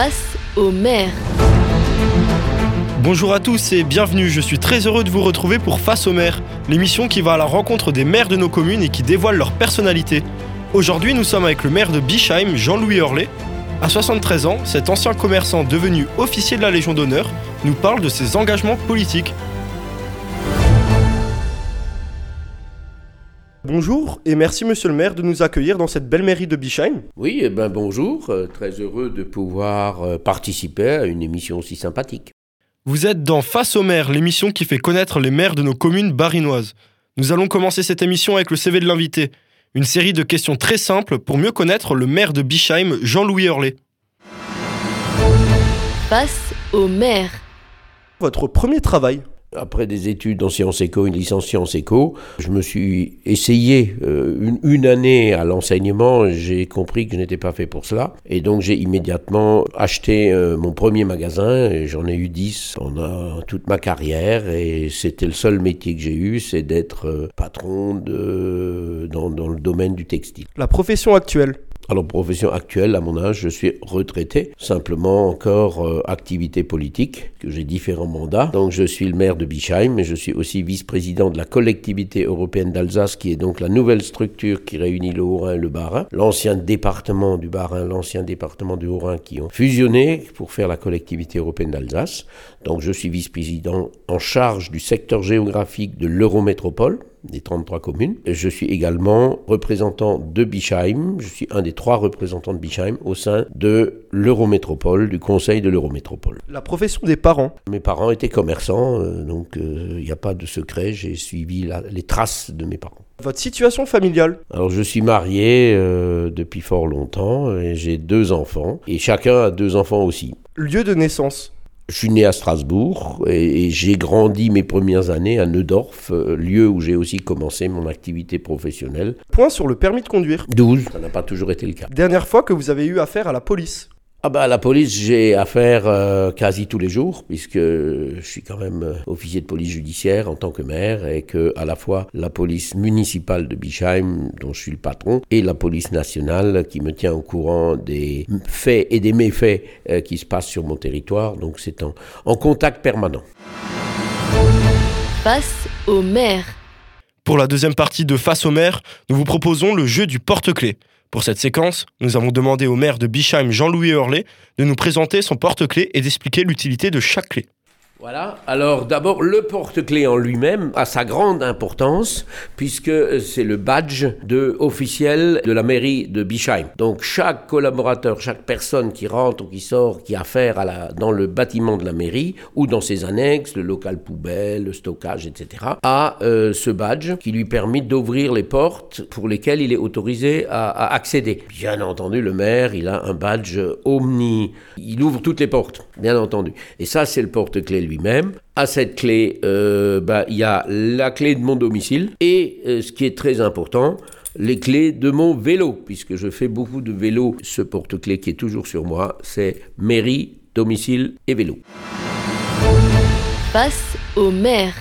Face au maire. Bonjour à tous et bienvenue, je suis très heureux de vous retrouver pour Face au maire, l'émission qui va à la rencontre des maires de nos communes et qui dévoile leur personnalité. Aujourd'hui, nous sommes avec le maire de Bischheim, Jean-Louis Hurlet. À 73 ans, cet ancien commerçant devenu officier de la Légion d'honneur nous parle de ses engagements politiques. Bonjour et merci monsieur le maire de nous accueillir dans cette belle mairie de Bischheim. Oui, eh ben bonjour, euh, très heureux de pouvoir euh, participer à une émission aussi sympathique. Vous êtes dans Face au maire, l'émission qui fait connaître les maires de nos communes barinoises. Nous allons commencer cette émission avec le CV de l'invité, une série de questions très simples pour mieux connaître le maire de Bischheim, Jean-Louis Hurlet. Face au maire. Votre premier travail Après des études en sciences éco, une licence sciences éco, je me suis essayé euh, une, année à l'enseignement. J'ai compris que je n'étais pas fait pour cela. Et donc j'ai immédiatement acheté euh, mon premier magasin. J'en ai eu 10 pendant toute ma carrière. Et c'était le seul métier que j'ai eu, c'est d'être euh, patron dans le domaine du textile. La profession actuelle Alors, profession actuelle, à mon âge, je suis retraité. Simplement encore euh, activité politique, que j'ai différents mandats. Donc, je suis le maire de Bischheim, mais je suis aussi vice-président de la collectivité européenne d'Alsace, qui est donc la nouvelle structure qui réunit le Haut-Rhin et le Bas-Rhin. L'ancien département du Bas-Rhin, l'ancien département du Haut-Rhin qui ont fusionné pour faire la collectivité européenne d'Alsace. Donc, je suis vice-président en charge du secteur géographique de l'Eurométropole des 33 communes. Je suis également représentant de Bischheim. Je suis un des trois représentants de Bischheim au sein de l'Eurométropole, du Conseil de l'Eurométropole. La profession des parents Mes parents étaient commerçants, euh, donc il n'y a pas de secret. J'ai suivi la- les traces de mes parents. Votre situation familiale Alors je suis marié euh, depuis fort longtemps et j'ai deux enfants et chacun a deux enfants aussi. Lieu de naissance Je suis né à Strasbourg et, et j'ai grandi mes premières années à Neudorf, euh, lieu où j'ai aussi commencé mon activité professionnelle. Point sur le permis de conduire. 12, ça n'a pas toujours été le cas. Dernière fois que vous avez eu affaire à la police Ah bah à la police, j'ai affaire euh, quasi tous les jours puisque je suis quand même euh, officier de police judiciaire en tant que maire et que à la fois la police municipale de Bischheim dont je suis le patron et la police nationale qui me tient au courant des faits et des méfaits euh, qui se passent sur mon territoire. Donc c'est en, en contact permanent. Face au maire. Pour la deuxième partie de Face au maire, nous vous proposons le jeu du porte-clés. Pour cette séquence, nous avons demandé au maire de Bischheim, Jean-Louis Hurlet, de nous présenter son porte-clés et d'expliquer l'utilité de chaque clé. Voilà, alors d'abord le porte-clés en lui-même a sa grande importance puisque c'est le badge officiel de la mairie de Bischheim. Donc chaque collaborateur, chaque personne qui rentre ou qui sort, qui a affaire dans le bâtiment de la mairie ou dans ses annexes, le local poubelle, le stockage, etc., a euh, ce badge qui lui permet d'ouvrir les portes pour lesquelles il est autorisé à, accéder. Bien entendu, le maire, il a un badge omni, il ouvre toutes les portes, bien entendu. Et ça, c'est le porte-clés lui-même. À cette clé, euh, bah, il y a la clé de mon domicile et euh, ce qui est très important, les clés de mon vélo, puisque je fais beaucoup de vélo. Ce porte-clés qui est toujours sur moi, c'est mairie, domicile et vélo. Face au maire.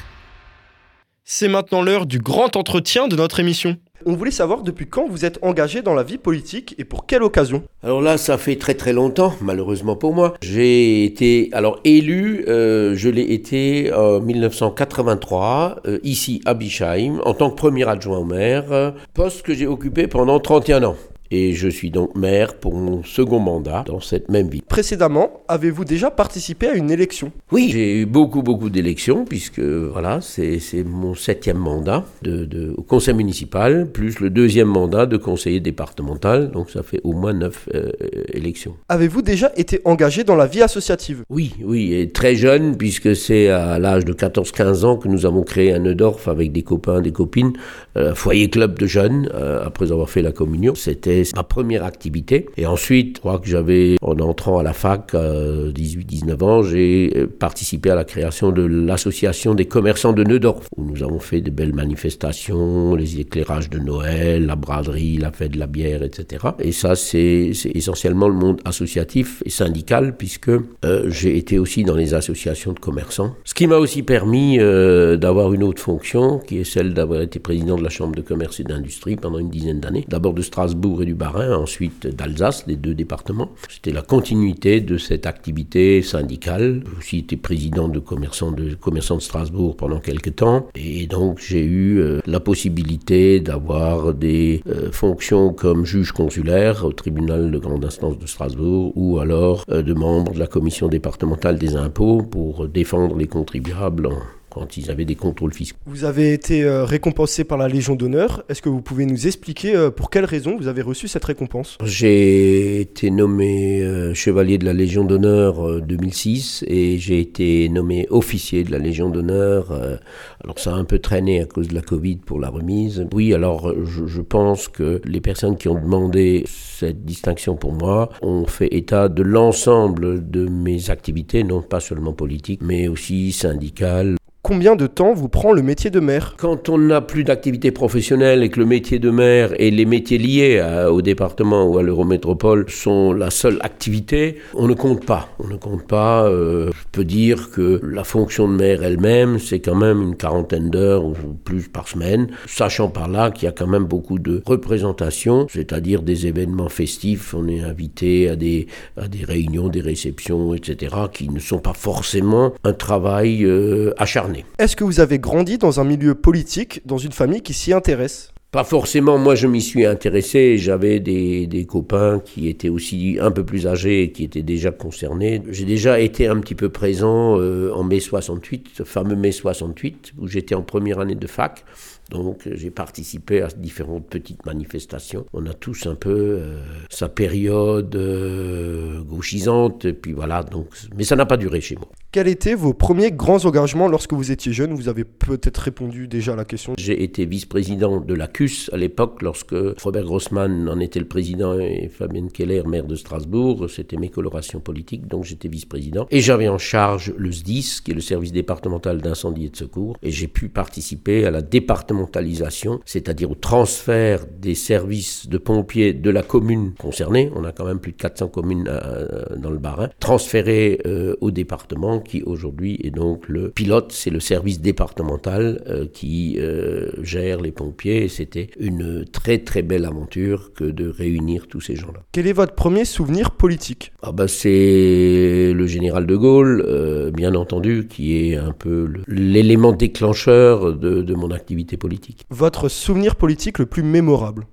C'est maintenant l'heure du grand entretien de notre émission. On voulait savoir depuis quand vous êtes engagé dans la vie politique et pour quelle occasion Alors là, ça fait très très longtemps, malheureusement pour moi. J'ai été alors élu, euh, je l'ai été en 1983, euh, ici à Bischheim, en tant que premier adjoint au maire, euh, poste que j'ai occupé pendant 31 ans. Et je suis donc maire pour mon second mandat dans cette même ville. Précédemment, avez-vous déjà participé à une élection? Oui, j'ai eu beaucoup, beaucoup d'élections, puisque voilà, c'est mon septième mandat de, de- au conseil municipal, plus le deuxième mandat de conseiller départemental, donc ça fait au moins neuf euh, élections. Avez-vous déjà été engagé dans la vie associative? Oui, oui, et très jeune, puisque c'est à l'âge de 14-15 ans que nous avons créé un Neudorf avec des copains, des copines, euh, un foyer club de jeunes, euh, après avoir fait la communion. C'était ma première activité. Et ensuite, je crois que j'avais, en entrant à la fac, euh, 18-19 ans, j'ai euh, participé à la création de l'association des commerçants de Neudorf, où nous avons fait de belles manifestations, les éclairages de Noël, la braderie, la fête de la bière, etc. Et ça, c'est essentiellement le monde associatif et syndical, puisque euh, j'ai été aussi dans les associations de commerçants. Ce qui m'a aussi permis euh, d'avoir une autre fonction, qui est celle d'avoir été président de la Chambre de commerce et d'industrie pendant une dizaine d'années. D'abord de Strasbourg et du Bas-Rhin, ensuite d'Alsace, les deux départements. C'était la continuité de cette activité syndicale. J'ai aussi été président de commerçants de, de Strasbourg pendant quelques temps. Et donc j'ai eu euh, la possibilité d'avoir des euh, fonctions comme juge consulaire au tribunal de grande instance de Strasbourg ou alors euh, de membre de la commission départementale des impôts pour défendre les contribuables quand ils avaient des contrôles fiscaux. Vous avez été euh, récompensé par la Légion d'honneur. Est-ce que vous pouvez nous expliquer euh, pour quelles raisons vous avez reçu cette récompense? J'ai été nommé euh, chevalier de la Légion d'honneur 2006 et j'ai été nommé officier de la Légion d'honneur. alors ça a un peu traîné à cause de la Covid pour la remise. Oui, alors je, je pense que les personnes qui ont demandé cette distinction pour moi ont fait état de l'ensemble de mes activités, non pas seulement politiques, mais aussi syndicales, combien de temps vous prend le métier de maire Quand on n'a plus d'activité professionnelle et que le métier de maire et les métiers liés au département ou à l'Eurométropole sont la seule activité, on ne compte pas. On ne compte pas. Euh, je peux dire que la fonction de maire elle-même, c'est quand même une quarantaine d'heures ou plus par semaine, sachant par là qu'il y a quand même beaucoup de représentations, c'est-à-dire des événements festifs. On est invité à des, réunions, des réceptions, etc., qui ne sont pas forcément un travail euh, acharné. Est-ce que vous avez grandi dans un milieu politique, dans une famille qui s'y intéresse? Pas forcément, moi je m'y suis intéressé, j'avais des, copains qui étaient aussi un peu plus âgés et qui étaient déjà concernés. J'ai déjà été un petit peu présent euh, en mai 68, ce fameux mai 68, où j'étais en première année de fac. Donc j'ai participé à différentes petites manifestations. On a tous un peu euh, sa période euh, gauchisante, et puis voilà. Donc, mais ça n'a pas duré chez moi. Quels étaient vos premiers grands engagements lorsque vous étiez jeune? Vous avez peut-être répondu déjà à la question. J'ai été vice-président de la CUS à l'époque, lorsque Robert Grossman en était le président et Fabien Keller, maire de Strasbourg. C'était mes colorations politiques, donc j'étais vice-président. Et j'avais en charge le SDIS, qui est le service départemental d'incendie et de secours. Et j'ai pu participer à la départementalisation, c'est-à-dire au transfert des services de pompiers de la commune concernée. On a quand même plus de 400 communes euh, dans le Bas-Rhin, transférées euh, au département qui aujourd'hui est donc le pilote, c'est le service départemental euh, qui euh, gère les pompiers. C'était une très très belle aventure que de réunir tous ces gens-là. Quel est votre premier souvenir politique? Ah bah C'est le général de Gaulle, euh, bien entendu, qui est un peu l'élément déclencheur de, de mon activité politique. Votre souvenir politique le plus mémorable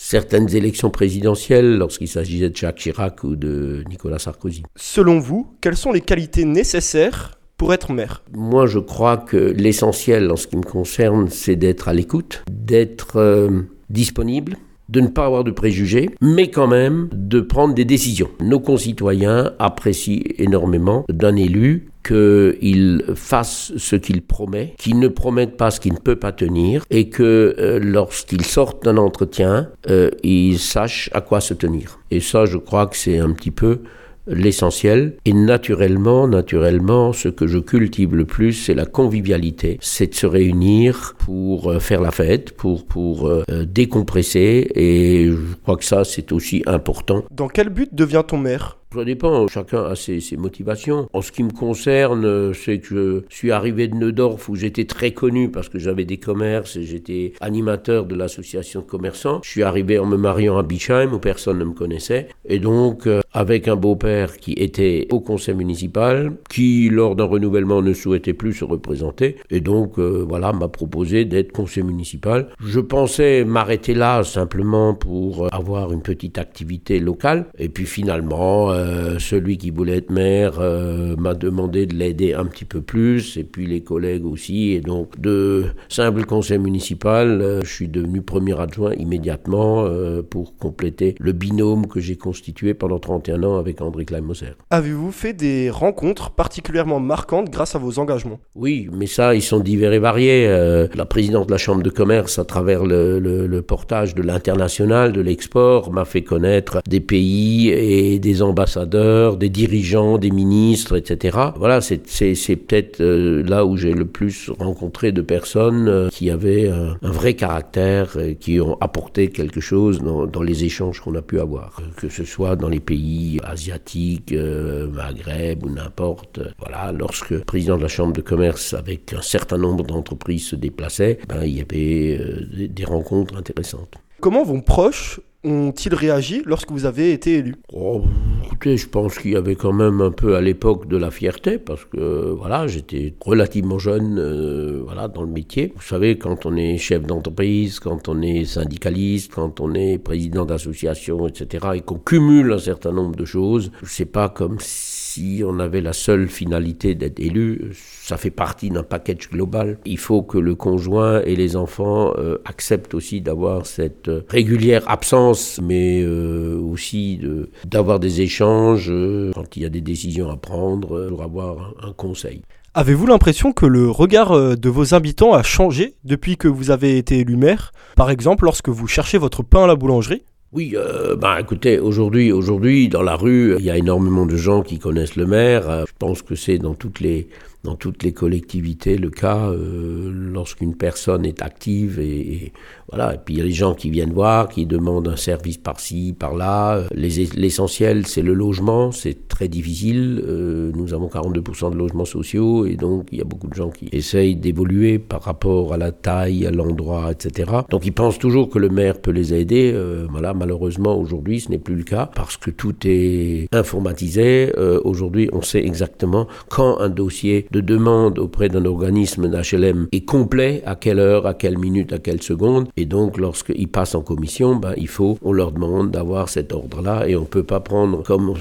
certaines élections présidentielles lorsqu'il s'agissait de Jacques Chirac ou de Nicolas Sarkozy. Selon vous, quelles sont les qualités nécessaires pour être maire Moi, je crois que l'essentiel en ce qui me concerne, c'est d'être à l'écoute, d'être euh, disponible, de ne pas avoir de préjugés, mais quand même de prendre des décisions. Nos concitoyens apprécient énormément d'un élu qu'il fasse ce qu'il promet, qu'il ne promette pas ce qu'il ne peut pas tenir, et que euh, lorsqu'il sort d'un entretien, euh, il sache à quoi se tenir. Et ça, je crois que c'est un petit peu l'essentiel. Et naturellement, naturellement, ce que je cultive le plus, c'est la convivialité. C'est de se réunir pour euh, faire la fête, pour, pour euh, décompresser. Et je crois que ça, c'est aussi important. Dans quel but devient-on maire? Ça dépend, chacun a ses, motivations. En ce qui me concerne, c'est que je suis arrivé de Neudorf où j'étais très connu parce que j'avais des commerces et j'étais animateur de l'association de commerçants. Je suis arrivé en me mariant à Bischheim où personne ne me connaissait. Et donc, euh, avec un beau-père qui était au conseil municipal, qui lors d'un renouvellement ne souhaitait plus se représenter, et donc, euh, voilà, m'a proposé d'être conseiller municipal. Je pensais m'arrêter là simplement pour euh, avoir une petite activité locale. Et puis finalement, euh, celui qui voulait être maire euh, m'a demandé de l'aider un petit peu plus, et puis les collègues aussi. Et donc, de simple conseil municipal, euh, je suis devenu premier adjoint immédiatement pour compléter le binôme que j'ai constitué pendant 31 ans avec André Klein-Moser. Avez-vous fait des rencontres particulièrement marquantes grâce à vos engagements? Oui, mais ça, ils sont divers et variés. la présidente de la Chambre de commerce, à travers le, le portage de l'international, de l'export, m'a fait connaître des pays et des ambassadeurs des dirigeants, des ministres, etc. Voilà, c'est peut-être euh, là où j'ai le plus rencontré de personnes euh, qui avaient un vrai caractère, qui ont apporté quelque chose dans, les échanges qu'on a pu avoir, que ce soit dans les pays asiatiques, euh, Maghreb ou n'importe. Voilà, lorsque le président de la Chambre de commerce avec un certain nombre d'entreprises se déplaçait, ben, il y avait des rencontres intéressantes. Comment vos proches ont-ils réagi lorsque vous avez été élu Oh, écoutez, je pense qu'il y avait quand même un peu à l'époque de la fierté parce que voilà, j'étais relativement jeune euh, voilà, dans le métier. Vous savez, quand on est chef d'entreprise, quand on est syndicaliste, quand on est président d'association, etc., et qu'on cumule un certain nombre de choses, c'est pas comme si on avait la seule finalité d'être élu. Ça fait partie d'un package global. Il faut que le conjoint et les enfants euh, acceptent aussi d'avoir cette régulière absence, mais euh, aussi d'avoir des échanges euh, quand il y a des décisions à prendre, euh, pour avoir un, conseil. Avez-vous l'impression que le regard euh, de vos habitants a changé depuis que vous avez été élu maire? Par exemple, lorsque vous cherchez votre pain à la boulangerie Oui, euh, bah écoutez, aujourd'hui, aujourd'hui, dans la rue, il y a énormément de gens qui connaissent le maire. Euh, Je pense que c'est dans toutes les dans toutes les collectivités le cas euh, lorsqu'une personne est active et, voilà. Et puis il y a les gens qui viennent voir, qui demandent un service par-ci, par-là. Euh, les- L'essentiel, c'est le logement. C'est très difficile. Euh, nous avons 42% de logements sociaux et donc il y a beaucoup de gens qui essayent d'évoluer par rapport à la taille, à l'endroit, etc. Donc ils pensent toujours que le maire peut les aider. Euh, voilà, malheureusement aujourd'hui, ce n'est plus le cas parce que tout est informatisé. Euh, aujourd'hui, on sait exactement quand un dossier de demande auprès d'un organisme d'HLM est complet, à quelle heure, à quelle minute, à quelle seconde. Et donc, lorsqu'ils passent en commission, ben, il faut, on leur demande d'avoir cet ordre-là et on ne peut pas prendre comme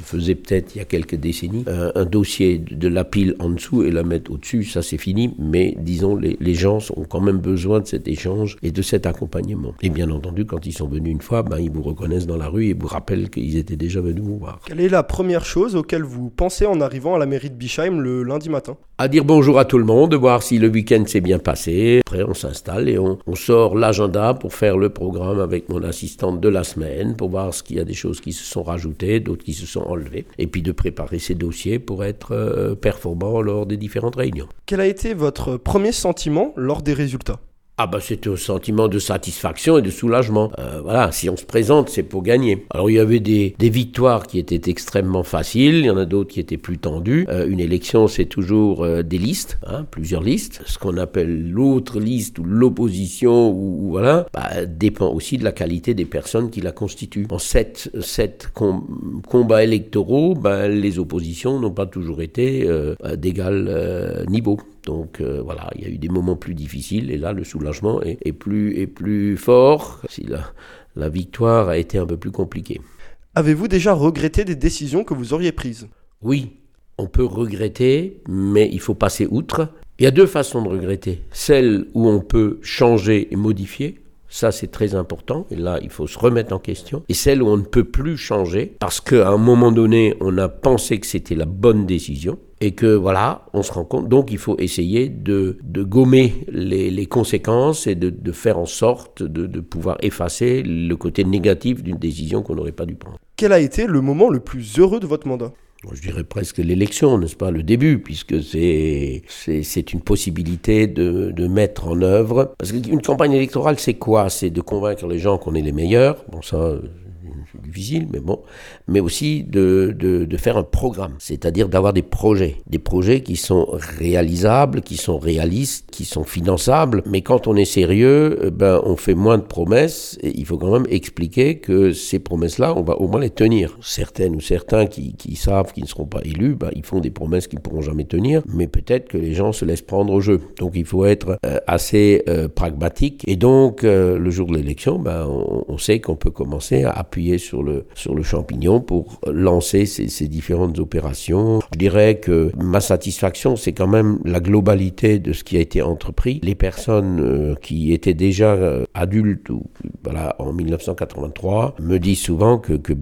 se faisait peut-être il y a quelques décennies, un, un dossier de, la pile en dessous et la mettre au-dessus, ça c'est fini, mais disons, les, les gens ont quand même besoin de cet échange et de cet accompagnement. Et bien entendu, quand ils sont venus une fois, ben, ils vous reconnaissent dans la rue et vous rappellent qu'ils étaient déjà venus vous voir. Quelle est la première chose auquel vous pensez en arrivant à la mairie de Bischheim le lundi matin? À dire bonjour à tout le monde, de voir si le week-end s'est bien passé. Après, on s'installe et on, on sort l'agenda pour faire le programme avec mon assistante de la semaine, pour voir s'il y a des choses qui se sont rajoutées, d'autres qui se sont et puis de préparer ces dossiers pour être euh, performant lors des différentes réunions. Quel a été votre premier sentiment lors des résultats? Ah bah c'est un sentiment de satisfaction et de soulagement. Euh, voilà, si on se présente, c'est pour gagner. Alors il y avait des, des victoires qui étaient extrêmement faciles, il y en a d'autres qui étaient plus tendues. Euh, une élection, c'est toujours euh, des listes, hein, plusieurs listes. Ce qu'on appelle l'autre liste ou l'opposition ou, ou voilà, bah, dépend aussi de la qualité des personnes qui la constituent. En sept, sept com- combats électoraux, bah, les oppositions n'ont pas toujours été euh, d'égal euh, niveau. Donc euh, voilà, il y a eu des moments plus difficiles et là le soulagement est, est plus, est plus fort si la, la victoire a été un peu plus compliquée. Avez-vous déjà regretté des décisions que vous auriez prises? Oui, on peut regretter, mais il faut passer outre. Il y a deux façons de regretter. Celle où on peut changer et modifier, ça c'est très important, et là il faut se remettre en question. Et celle où on ne peut plus changer, parce qu'à un moment donné, on a pensé que c'était la bonne décision, et que voilà, on se rend compte. Donc il faut essayer de, de gommer les, les conséquences et de, de faire en sorte de, de pouvoir effacer le côté négatif d'une décision qu'on n'aurait pas dû prendre. Quel a été le moment le plus heureux de votre mandat? Je dirais presque l'élection, n'est-ce pas, le début, puisque c'est c'est c'est une possibilité de, de mettre en œuvre. Parce qu'une campagne électorale, c'est quoi? C'est de convaincre les gens qu'on est les meilleurs. Bon, ça, c'est difficile, mais bon. Mais aussi de, de, faire un programme, c'est-à-dire d'avoir des projets. Des projets qui sont réalisables, qui sont réalistes, qui sont finançables. Mais quand on est sérieux, eh ben, on fait moins de promesses et il faut quand même expliquer que ces promesses-là, on va au moins les tenir. Certaines ou certains qui, savent qu'ils ne seront pas élus, ben, ils font des promesses qu'ils ne pourront jamais tenir, mais peut-être que les gens se laissent prendre au jeu. Donc il faut être euh, assez euh, pragmatique. Et donc, euh, le jour de l'élection, ben, on sait qu'on peut commencer à appuyer sur le, sur le champignon pour lancer ces, différentes opérations. Je dirais que ma satisfaction, c'est quand même la globalité de ce qui a été entrepris. Les personnes euh, qui étaient déjà euh, adultes voilà, en 1983 me disent souvent que, que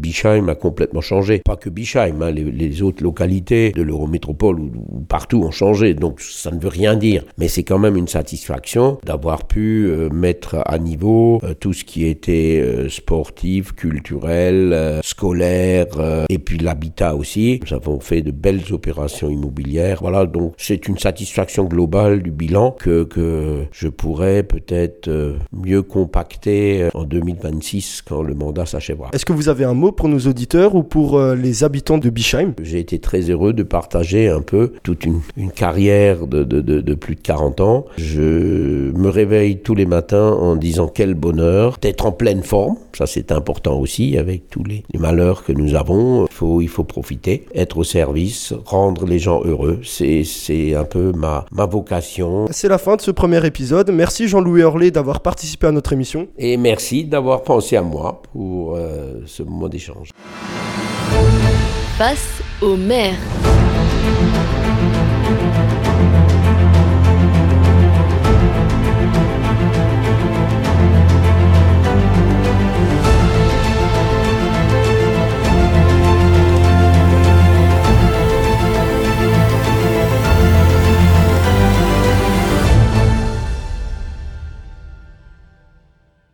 a complètement changé. Pas que Bischheim, hein, les, autres localités de l'Eurométropole ou, ou partout ont changé, donc ça ne veut rien dire. Mais c'est quand même une satisfaction d'avoir pu euh, mettre à niveau tout ce qui était sportif, culture, culturel, euh, scolaire euh, et puis l'habitat aussi. Nous avons fait de belles opérations immobilières. Voilà, donc c'est une satisfaction globale du bilan que, que je pourrais peut-être euh, mieux compacter en 2026 quand le mandat s'achèvera. Est-ce que vous avez un mot pour nos auditeurs ou pour les habitants de Bischheim J'ai été très heureux de partager un peu toute une, une carrière de, de, de, de plus de 40 ans. Je me réveille tous les matins en disant quel bonheur d'être en pleine forme. Ça, c'est important aussi avec tous les, les malheurs que nous avons. Il faut, il faut profiter, être au service, rendre les gens heureux. C'est, c'est un peu ma, ma vocation. C'est la fin de ce premier épisode. Merci Jean-Louis Orlé d'avoir participé à notre émission. Et merci d'avoir pensé à moi pour euh, ce moment d'échange. Face au maire.